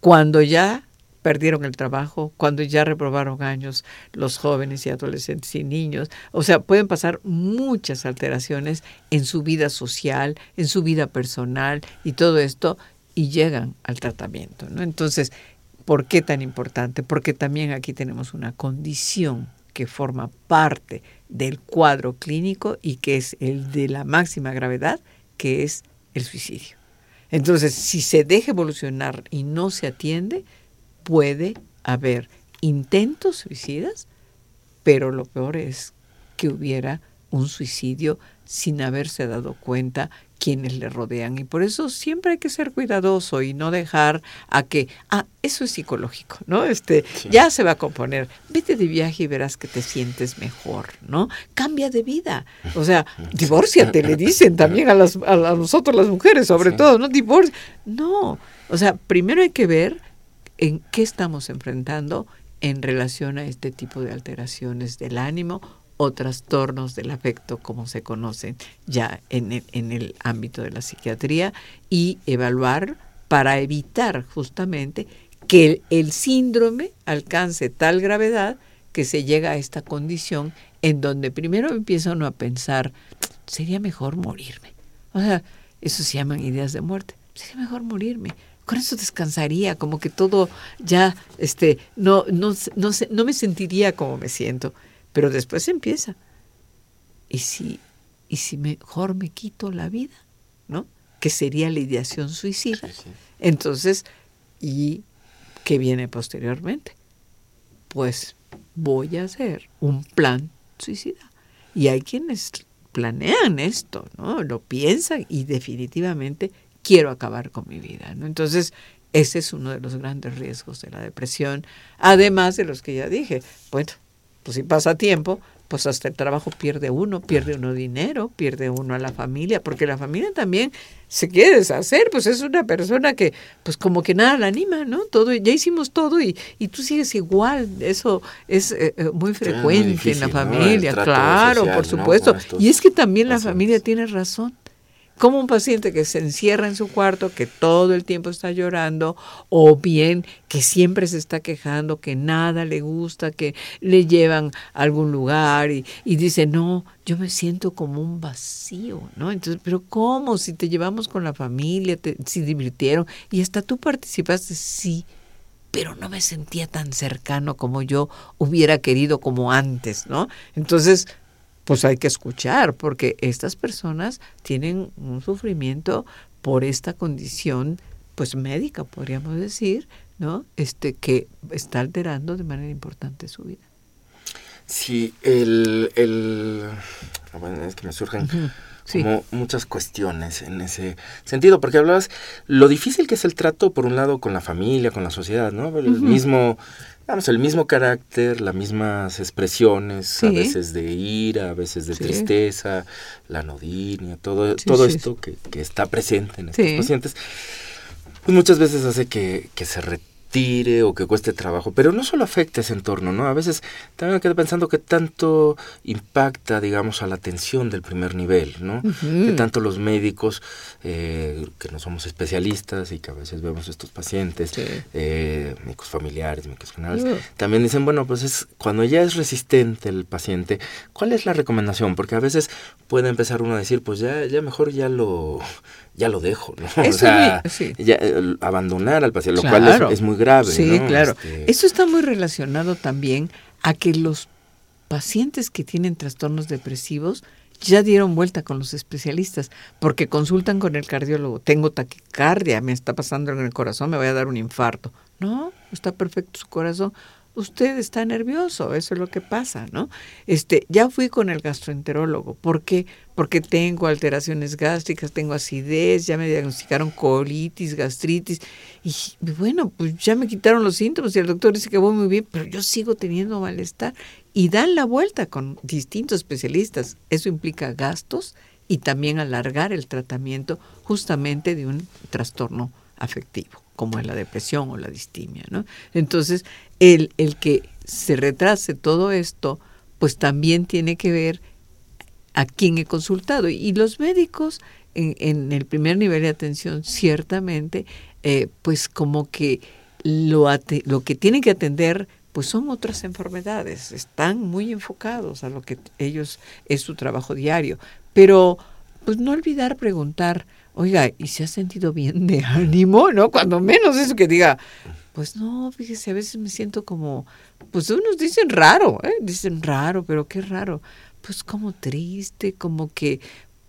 Cuando ya perdieron el trabajo, cuando ya reprobaron años los jóvenes y adolescentes y niños. O sea, pueden pasar muchas alteraciones en su vida social, en su vida personal y todo esto y llegan al tratamiento. Entonces, ¿por qué tan importante? Porque también aquí tenemos una condición que forma parte del cuadro clínico y que es el de la máxima gravedad, que es el suicidio. Entonces, si se deja evolucionar y no se atiende, puede haber intentos suicidas, pero lo peor es que hubiera un suicidio sin haberse dado cuenta quienes le rodean. Y por eso siempre hay que ser cuidadoso y no dejar a que, ah, eso es psicológico, ¿no? Este, ya se va a componer. Vete de viaje y verás que te sientes mejor, ¿no? Cambia de vida. O sea, (laughs) divórciate, le dicen también a, las, a nosotros las mujeres, sobre todo, ¿no? Divorcio. No. O sea, primero hay que ver en qué estamos enfrentando en relación a este tipo de alteraciones del ánimo o trastornos del afecto, como se conocen ya en el, en el ámbito de la psiquiatría, y evaluar para evitar justamente que el, síndrome alcance tal gravedad que se llega a esta condición en donde primero empieza uno a pensar, sería mejor morirme. O sea, eso se llaman ideas de muerte. Sería mejor morirme. Con eso descansaría, como que todo ya, este, no, no, no, no me sentiría como me siento. Pero después empieza. ¿Y si, y si mejor me quito la vida? ¿No? Que sería la ideación suicida. Entonces, ¿y qué viene posteriormente? Pues voy a hacer un plan suicida. Y hay quienes planean esto, ¿no? Lo piensan y definitivamente quiero acabar con mi vida, ¿no? Entonces, ese es uno de los grandes riesgos de la depresión, además de los que ya dije. Bueno, pues si pasa tiempo, pues hasta el trabajo pierde uno, pierde uno dinero, pierde uno a la familia, porque la familia también se quiere deshacer, pues es una persona que, pues como que nada la anima, ¿no? Todo, ya hicimos todo y, y tú sigues igual, eso es eh, eh, muy frecuente en la familia, claro, por supuesto. Y es que también la familia tiene razón como un paciente que se encierra en su cuarto, que todo el tiempo está llorando, o bien que siempre se está quejando, que nada le gusta, que le llevan a algún lugar y, dice, no, yo me siento como un vacío, ¿no? Entonces, pero ¿cómo? Si te llevamos con la familia, te, si divirtieron, y hasta tú participaste, sí, pero no me sentía tan cercano como yo hubiera querido como antes, ¿no? Entonces, pues hay que escuchar, porque estas personas tienen un sufrimiento por esta condición, pues médica, podríamos decir, ¿no? Este, que está alterando de manera importante su vida. Sí, el, el ah, bueno, es que me surgen como muchas cuestiones en ese sentido, porque hablabas lo difícil que es el trato, por un lado, con la familia, con la sociedad, ¿no? El mismo Vamos, el mismo carácter, las mismas expresiones, a veces de ira, a veces de tristeza, la nodinia, todo, todo esto que, que, está presente en estos pacientes, pues muchas veces hace que, que se tire o que cueste trabajo, pero no solo afecta ese entorno, ¿no? A veces también me quedo pensando que tanto impacta, digamos, a la atención del primer nivel, ¿no? Que tanto los médicos, eh, que no somos especialistas y que a veces vemos estos pacientes, eh, médicos familiares, médicos generales, también dicen, bueno, pues es cuando ya es resistente el paciente, ¿cuál es la recomendación? Porque a veces puede empezar uno a decir, pues ya, ya mejor ya lo ya lo dejo, ¿no? (laughs) o sea, ya, abandonar al paciente, lo cual es, muy grave. Sí, claro. Este Eso está muy relacionado también a que los pacientes que tienen trastornos depresivos ya dieron vuelta con los especialistas, porque consultan con el cardiólogo, tengo taquicardia, me está pasando en el corazón, me voy a dar un infarto. No, está perfecto su corazón usted está nervioso, eso es lo que pasa, ¿no? Este, ya fui con el gastroenterólogo, ¿por qué? Porque tengo alteraciones gástricas, tengo acidez, ya me diagnosticaron colitis, gastritis, y bueno, pues ya me quitaron los síntomas y el doctor dice que voy muy bien, pero yo sigo teniendo malestar y dan la vuelta con distintos especialistas. Eso implica gastos y también alargar el tratamiento justamente de un trastorno afectivo como es la depresión o la distimia, ¿no? Entonces, el, el que se retrase todo esto, pues también tiene que ver a quién he consultado. Y los médicos en, el primer nivel de atención, ciertamente, eh, pues como que lo, lo que tienen que atender pues son otras enfermedades, están muy enfocados a lo que ellos es su trabajo diario, pero pues no olvidar preguntar, oiga, ¿y se ha sentido bien de ánimo? ¿No? Cuando menos eso que diga, pues no, fíjese, a veces me siento como, pues unos dicen raro, ¿eh? dicen raro, pero qué raro, pues como triste, como que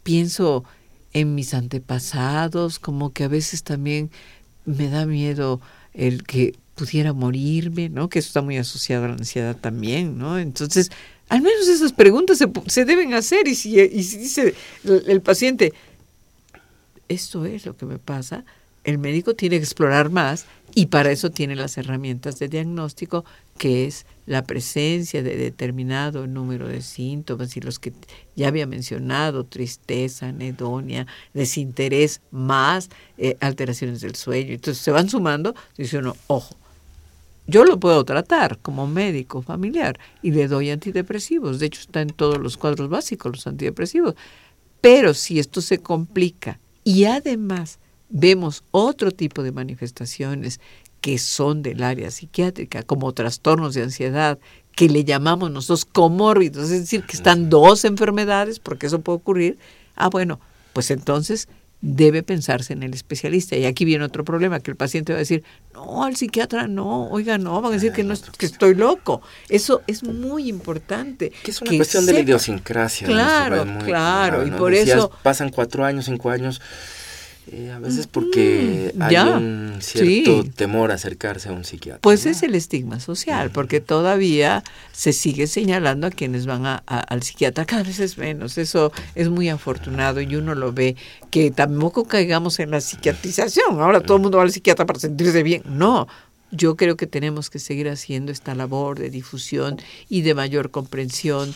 pienso en mis antepasados, como que a veces también me da miedo el que pudiera morirme, ¿no? Que eso está muy asociado a la ansiedad también, ¿no? Entonces, al menos esas preguntas se, deben hacer y si dice el paciente, esto es lo que me pasa, el médico tiene que explorar más y para eso tiene las herramientas de diagnóstico, que es la presencia de determinado número de síntomas y los que ya había mencionado, tristeza, anedonia, desinterés, más eh, alteraciones del sueño. Entonces se van sumando, dice uno, ojo, yo lo puedo tratar como médico familiar y le doy antidepresivos. De hecho, está en todos los cuadros básicos los antidepresivos. Pero si esto se complica y además vemos otro tipo de manifestaciones que son del área psiquiátrica, como trastornos de ansiedad, que le llamamos nosotros comórbidos, es decir, que están dos enfermedades, porque eso puede ocurrir, ah, bueno, pues entonces debe pensarse en el especialista. Y aquí viene otro problema, que el paciente va a decir, no, al psiquiatra no, oiga, no, van a decir que, no, que estoy loco. Eso es muy importante. Que es una cuestión de la idiosincrasia. Claro, claro, y por eso... Pasan cuatro años, cinco años eh, a veces porque hay un cierto temor a acercarse a un psiquiatra. Pues es el estigma social, porque todavía se sigue señalando a quienes van a, al psiquiatra, cada vez es menos. Eso es muy afortunado y uno lo ve, que tampoco caigamos en la psiquiatrización. Ahora todo el mundo va al psiquiatra para sentirse bien. No, yo creo que tenemos que seguir haciendo esta labor de difusión y de mayor comprensión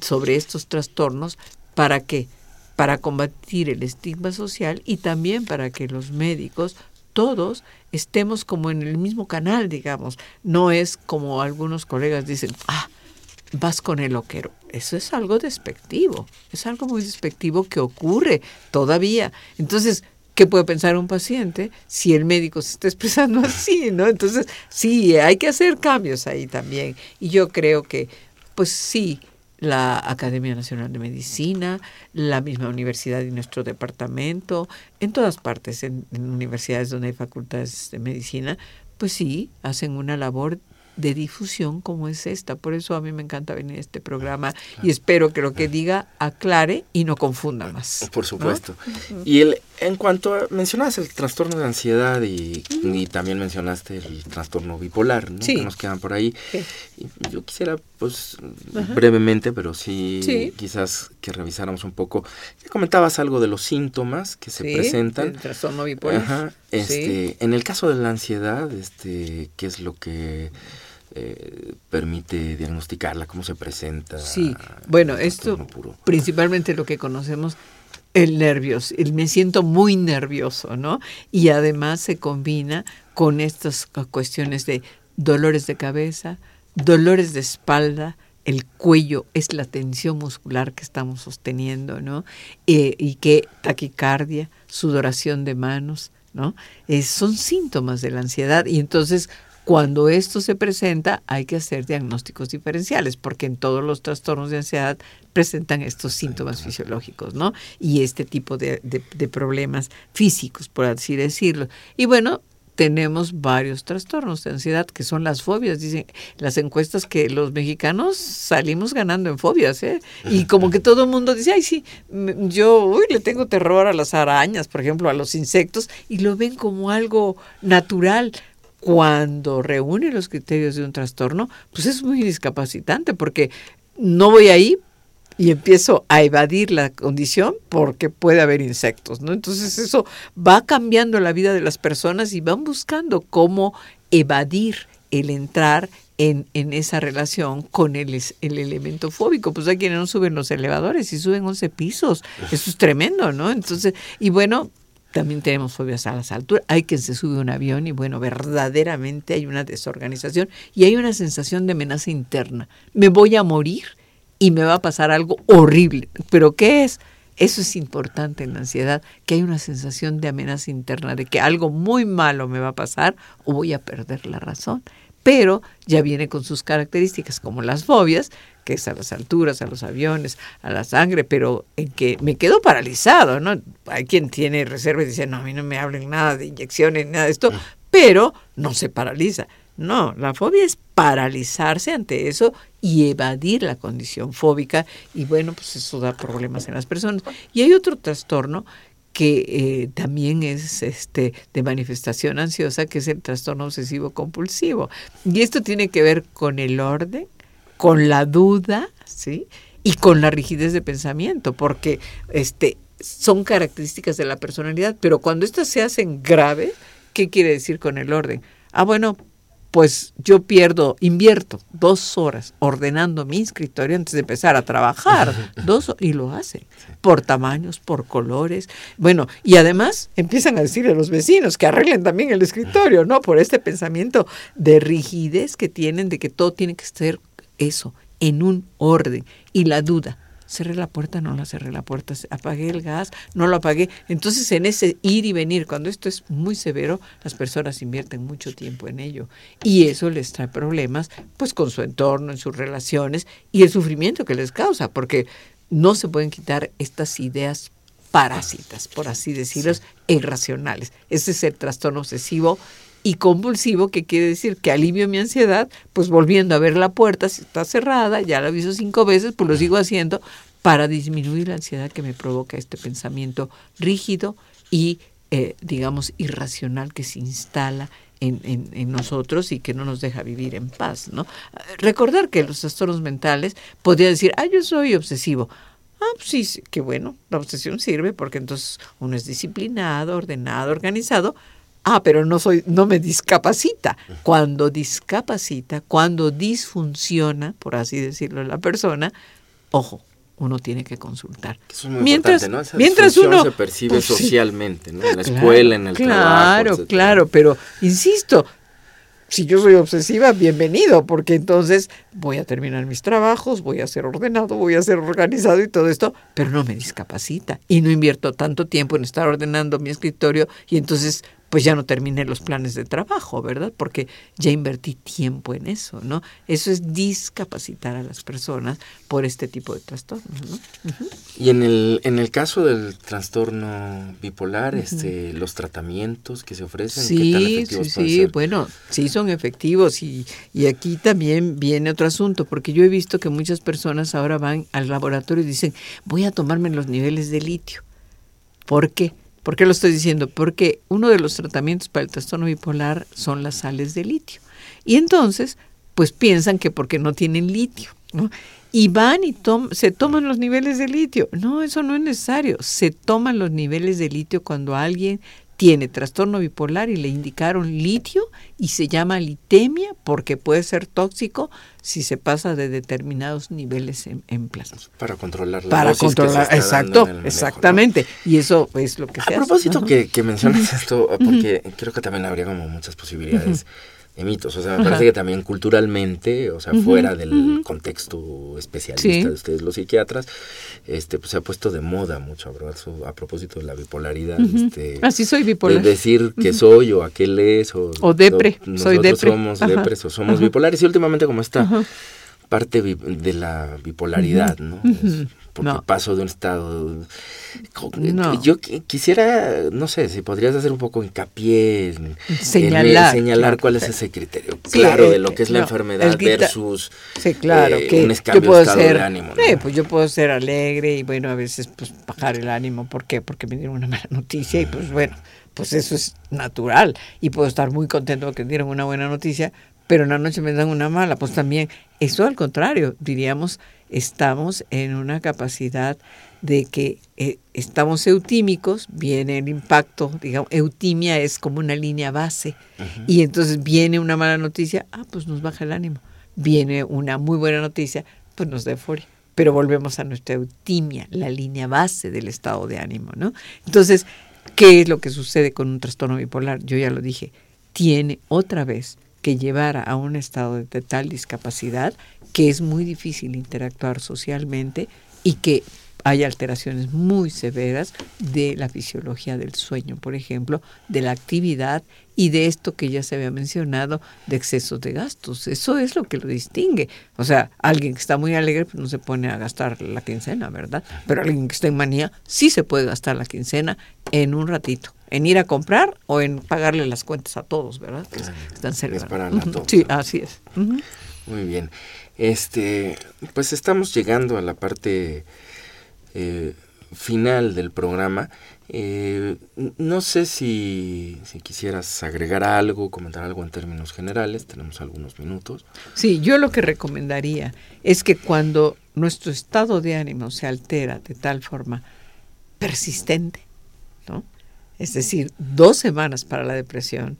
sobre estos trastornos para que para combatir el estigma social y también para que los médicos todos estemos como en el mismo canal, digamos. No es como algunos colegas dicen, ah, vas con el loquero. Eso es algo despectivo, es algo muy despectivo que ocurre todavía. Entonces, ¿qué puede pensar un paciente si el médico se está expresando así, no? Entonces, sí, hay que hacer cambios ahí también. Y yo creo que, pues sí, la Academia Nacional de Medicina, la misma universidad y nuestro departamento, en todas partes, en, en, universidades donde hay facultades de medicina, pues sí, hacen una labor de difusión como es esta. Por eso a mí me encanta venir a este programa y espero que lo que diga aclare y no confunda más. Por supuesto. Y el, en cuanto a, mencionaste el trastorno de ansiedad y, también mencionaste el trastorno bipolar, ¿no? Que nos quedan por ahí. yo quisiera, pues, brevemente, pero sí, quizás que revisáramos un poco. Ya comentabas algo de los síntomas que se presentan. El trastorno bipolar. Este, En el caso de la ansiedad, este, ¿qué es lo que eh, permite diagnosticarla, cómo se presenta. Sí, bueno, esto principalmente lo que conocemos, el nervios, el me siento muy nervioso, ¿no? Y además se combina con estas cuestiones de dolores de cabeza, dolores de espalda, el cuello es la tensión muscular que estamos sosteniendo, ¿no? Eh, y que taquicardia, sudoración de manos, ¿no? Eh, son síntomas de la ansiedad y entonces cuando esto se presenta, hay que hacer diagnósticos diferenciales, porque en todos los trastornos de ansiedad presentan estos síntomas fisiológicos, ¿no? Y este tipo de, problemas físicos, por así decirlo. Y bueno, tenemos varios trastornos de ansiedad que son las fobias. Dicen las encuestas que los mexicanos salimos ganando en fobias, ¿eh? Y como que todo el mundo dice, ay, sí, yo uy, le tengo terror a las arañas, por ejemplo, a los insectos, y lo ven como algo natural cuando reúne los criterios de un trastorno, pues es muy discapacitante porque no voy ahí y empiezo a evadir la condición porque puede haber insectos, ¿no? Entonces eso va cambiando la vida de las personas y van buscando cómo evadir el entrar en, en esa relación con el, el elemento fóbico. Pues hay quienes no suben los elevadores y suben 11 pisos. Eso es tremendo, ¿no? Entonces, y bueno, también tenemos fobias a las alturas. Hay quien se sube a un avión y bueno, verdaderamente hay una desorganización y hay una sensación de amenaza interna. Me voy a morir y me va a pasar algo horrible. ¿Pero qué es? Eso es importante en la ansiedad, que hay una sensación de amenaza interna, de que algo muy malo me va a pasar o voy a perder la razón. Pero ya viene con sus características, como las fobias, que es a las alturas, a los aviones, a la sangre, pero en que me quedo paralizado, ¿no? Hay quien tiene reserva y dice, no, a mí no me hablen nada de inyecciones, nada de esto, pero no se paraliza. No, la fobia es paralizarse ante eso y evadir la condición fóbica y bueno, pues eso da problemas en las personas. Y hay otro trastorno que eh, también es este de manifestación ansiosa, que es el trastorno obsesivo compulsivo. Y esto tiene que ver con el orden, con la duda, ¿sí? Y con la rigidez de pensamiento, porque este, son características de la personalidad, pero cuando estas se hacen graves, ¿qué quiere decir con el orden? Ah, bueno, pues yo pierdo, invierto dos horas ordenando mi escritorio antes de empezar a trabajar, (laughs) dos y lo hace, por tamaños, por colores, bueno, y además empiezan a decirle a los vecinos que arreglen también el escritorio, ¿no? Por este pensamiento de rigidez que tienen de que todo tiene que ser eso, en un orden. Y la duda, cerré la puerta, no la cerré la puerta, apagué el gas, no lo apagué. Entonces, en ese ir y venir, cuando esto es muy severo, las personas invierten mucho tiempo en ello. Y eso les trae problemas, pues, con su entorno, en sus relaciones y el sufrimiento que les causa, porque no se pueden quitar estas ideas parásitas, por así decirlo, e irracionales. Ese es el trastorno obsesivo y compulsivo, que quiere decir que alivio mi ansiedad, pues volviendo a ver la puerta, si está cerrada, ya la aviso cinco veces, pues lo sigo haciendo para disminuir la ansiedad que me provoca este pensamiento rígido y, eh, digamos, irracional que se instala en, en, nosotros y que no nos deja vivir en paz, ¿no? Recordar que los trastornos mentales podría decir, ah, yo soy obsesivo. Ah, pues sí, qué bueno, la obsesión sirve porque entonces uno es disciplinado, ordenado, organizado, Ah, pero no soy, no me discapacita. Cuando discapacita, cuando disfunciona, por así decirlo, la persona, ojo, uno tiene que consultar. Eso es muy mientras, ¿no? mientras uno se percibe pues socialmente, ¿no? En la escuela, en el trabajo. Claro, claro, pero insisto, si yo soy obsesiva, bienvenido, porque entonces voy a terminar mis trabajos, voy a ser ordenado, voy a ser organizado y todo esto, pero no me discapacita y no invierto tanto tiempo en estar ordenando mi escritorio y entonces pues ya no terminé los planes de trabajo, ¿verdad? Porque ya invertí tiempo en eso, ¿no? Eso es discapacitar a las personas por este tipo de trastornos, ¿no? Y en el, en el caso del trastorno bipolar, este, los tratamientos que se ofrecen, sí, ¿qué tan efectivos sí, sí, bueno, sí son efectivos y, y aquí también viene otro asunto, porque yo he visto que muchas personas ahora van al laboratorio y dicen, voy a tomarme los niveles de litio. ¿Por qué? ¿Por qué lo estoy diciendo? Porque uno de los tratamientos para el trastorno bipolar son las sales de litio. Y entonces, pues piensan que porque no tienen litio, ¿no? Y van y se toman los niveles de litio. No, eso no es necesario. Se toman los niveles de litio cuando alguien tiene trastorno bipolar y le indicaron litio y se llama litemia porque puede ser tóxico si se pasa de determinados niveles en, plasma. Para controlar la Para controlar, exacto, exactamente. Y eso es lo que se A propósito que, mencionas esto, porque creo que también habría como muchas posibilidades de mitos. O sea, me parece que también culturalmente, o sea, fuera del contexto especialista de ustedes, los psiquiatras, este, pues se ha puesto de moda mucho a, propósito de la bipolaridad. este, Así ah, soy bipolar. decir que soy o aquel es o... O depre, soy depre. somos depres o somos bipolares. Y últimamente como esta parte de la bipolaridad, ¿no? Porque paso de un estado... Yo quisiera, no sé, si podrías hacer un poco hincapié en señalar, cuál es ese criterio claro de lo que es la enfermedad versus sí, claro, eh, que un escambio de estado de ánimo. pues yo puedo ser alegre y bueno, a veces pues bajar el ánimo. ¿Por qué? Porque me dieron una mala noticia y pues bueno, pues eso es natural. Y puedo estar muy contento porque me dieron una buena noticia, pero en la noche me dan una mala. Pues también, eso al contrario, diríamos estamos en una capacidad de que eh, estamos eutímicos, viene el impacto, digamos, eutimia es como una línea base, y entonces viene una mala noticia, ah, pues nos baja el ánimo, viene una muy buena noticia, pues nos da euforia, pero volvemos a nuestra eutimia, la línea base del estado de ánimo, ¿no? Entonces, ¿qué es lo que sucede con un trastorno bipolar? Yo ya lo dije, tiene otra vez que llevar a un estado de tal discapacidad que es muy difícil interactuar socialmente y que hay alteraciones muy severas de la fisiología del sueño, por ejemplo, de la actividad y de esto que ya se había mencionado, de excesos de gastos. Eso es lo que lo distingue. O sea, alguien que está muy alegre pues no se pone a gastar la quincena, ¿verdad? Pero alguien que está en manía sí se puede gastar la quincena en un ratito en ir a comprar o en pagarle las cuentas a todos, ¿verdad? Que están celebrando. Sí, así es. Muy bien. Este, pues estamos llegando a la parte eh, final del programa. Eh, no sé si, si, quisieras agregar algo, comentar algo en términos generales, tenemos algunos minutos. Sí, yo lo que recomendaría es que cuando nuestro estado de ánimo se altera de tal forma persistente, ¿no? es decir, dos semanas para la depresión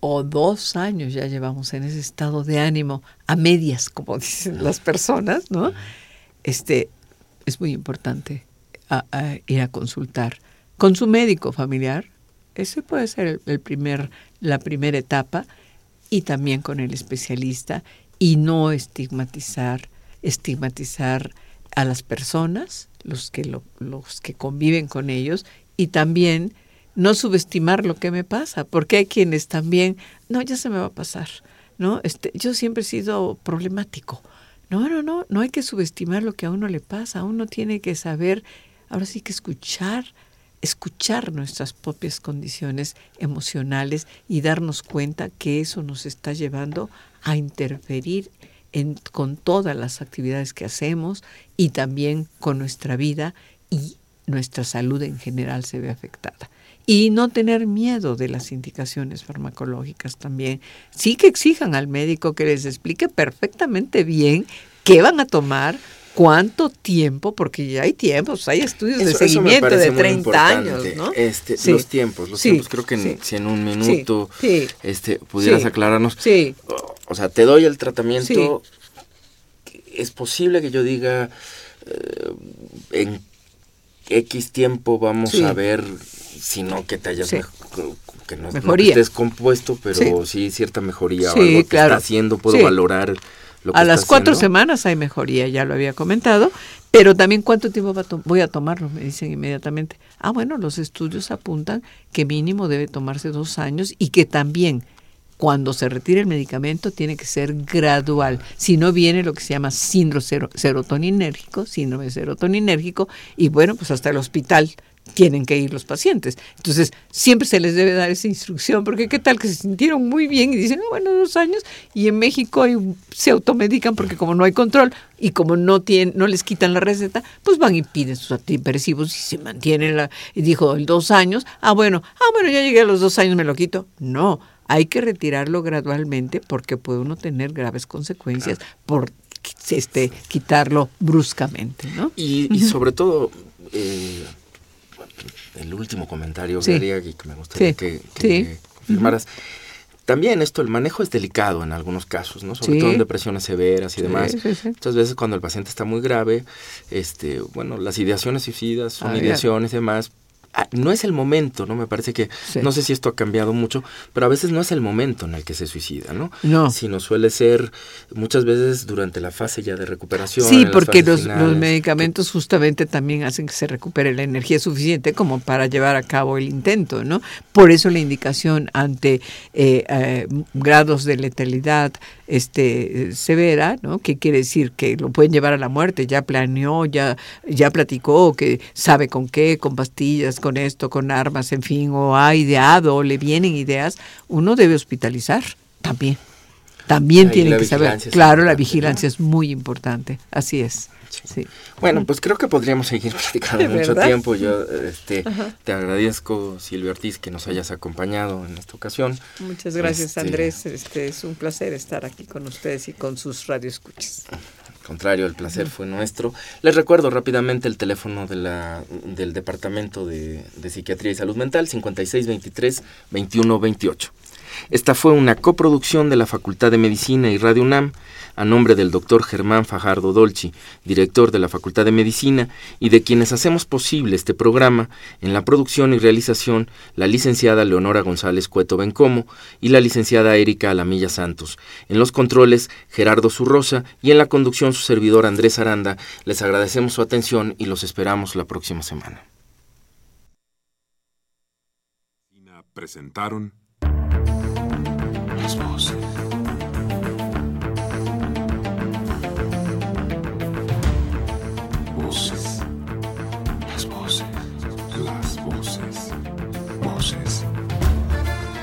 o dos años ya llevamos en ese estado de ánimo a medias, como dicen las personas, ¿no? Este, es muy importante ir a consultar con su médico familiar. Ese puede ser el, primer, la primera etapa y también con el especialista y no estigmatizar, estigmatizar a las personas, los que, los que conviven con ellos, y también no subestimar lo que me pasa, porque hay quienes también, no, ya se me va a pasar, ¿no? Este, yo siempre he sido problemático. No, no, no, no hay que subestimar lo que a uno le pasa, uno tiene que saber, ahora sí que escuchar, escuchar nuestras propias condiciones emocionales y darnos cuenta que eso nos está llevando a interferir en, con todas las actividades que hacemos y también con nuestra vida y nuestra salud en general se ve afectada. Y no tener miedo de las indicaciones farmacológicas también. Sí que exijan al médico que les explique perfectamente bien qué van a tomar, cuánto tiempo, porque ya hay tiempos, hay estudios de seguimiento de 30 años, ¿no? Este, Los tiempos, los tiempos, creo que si en un minuto este, pudieras aclararnos. Sí. O, sea, te doy el tratamiento, es posible que yo diga eh, en X tiempo vamos a ver, si no que te hayas que no, estés compuesto, pero sí, cierta mejoría o algo que está haciendo, puedo valorar lo que A las cuatro semanas hay mejoría, ya lo había comentado, pero también cuánto tiempo voy a tomarlo, me dicen inmediatamente. Ah, bueno, los estudios apuntan que mínimo debe tomarse dos años y que también cuando se retire el medicamento tiene que ser gradual. Si no viene lo que se llama síndrome serotoninérgico, síndrome serotoninérgico, y bueno, pues hasta el hospital tienen que ir los pacientes. Entonces, siempre se les debe dar esa instrucción, porque qué tal que se sintieron muy bien y dicen, ah, bueno, dos años, y en México se automedican porque como no hay control y como no tienen, no les quitan la receta, pues van y piden sus antidepresivos y se mantienen la, dijo, el dos años, ah, bueno, ah, bueno, ya llegué a los dos años, me lo quito. No, hay que retirarlo gradualmente porque puede uno tener graves consecuencias por este quitarlo bruscamente, ¿no? Y, sobre todo eh, el último comentario que me gustaría que, confirmaras. También esto, el manejo es delicado en algunos casos, ¿no? Sobre todo en depresiones severas y demás. Muchas veces cuando el paciente está muy grave, este, bueno, las ideaciones suicidas son ideaciones y demás, Ah, no es el momento, ¿no? Me parece que, no sé si esto ha cambiado mucho, pero a veces no es el momento en el que se suicida, ¿no? No. Sino suele ser muchas veces durante la fase ya de recuperación. Sí, porque los, medicamentos justamente también hacen que se recupere la energía suficiente como para llevar a cabo el intento, ¿no? Por eso la indicación ante eh, eh, grados de letalidad este, severa, ¿no? Que quiere decir que lo pueden llevar a la muerte, ya planeó, ya, ya platicó, que sabe con qué, con pastillas, con esto, con armas, en fin, o ha ideado, o le vienen ideas, uno debe hospitalizar también. También tiene que saber. Claro, la vigilancia es muy importante, así es. Sí. Bueno, pues creo que podríamos seguir (laughs) platicando mucho tiempo. Yo este, te agradezco, Silvia Ortiz, que nos hayas acompañado en esta ocasión. Muchas gracias, este, Andrés. Este, es un placer estar aquí con ustedes y con sus radioescuchas. (laughs) Contrario, el placer fue nuestro. Les recuerdo rápidamente el teléfono de la, del Departamento de, de Psiquiatría y Salud Mental, 5623-2128. Esta fue una coproducción de la Facultad de Medicina y Radio UNAM a nombre del doctor Germán Fajardo Dolci, director de la Facultad de Medicina, y de quienes hacemos posible este programa, en la producción y realización, la licenciada Leonora González Cueto Bencomo y la licenciada Erika Alamilla Santos. En los controles, Gerardo Zurrosa y en la conducción su servidor Andrés Aranda. Les agradecemos su atención y los esperamos la próxima semana. Presentaron las voces.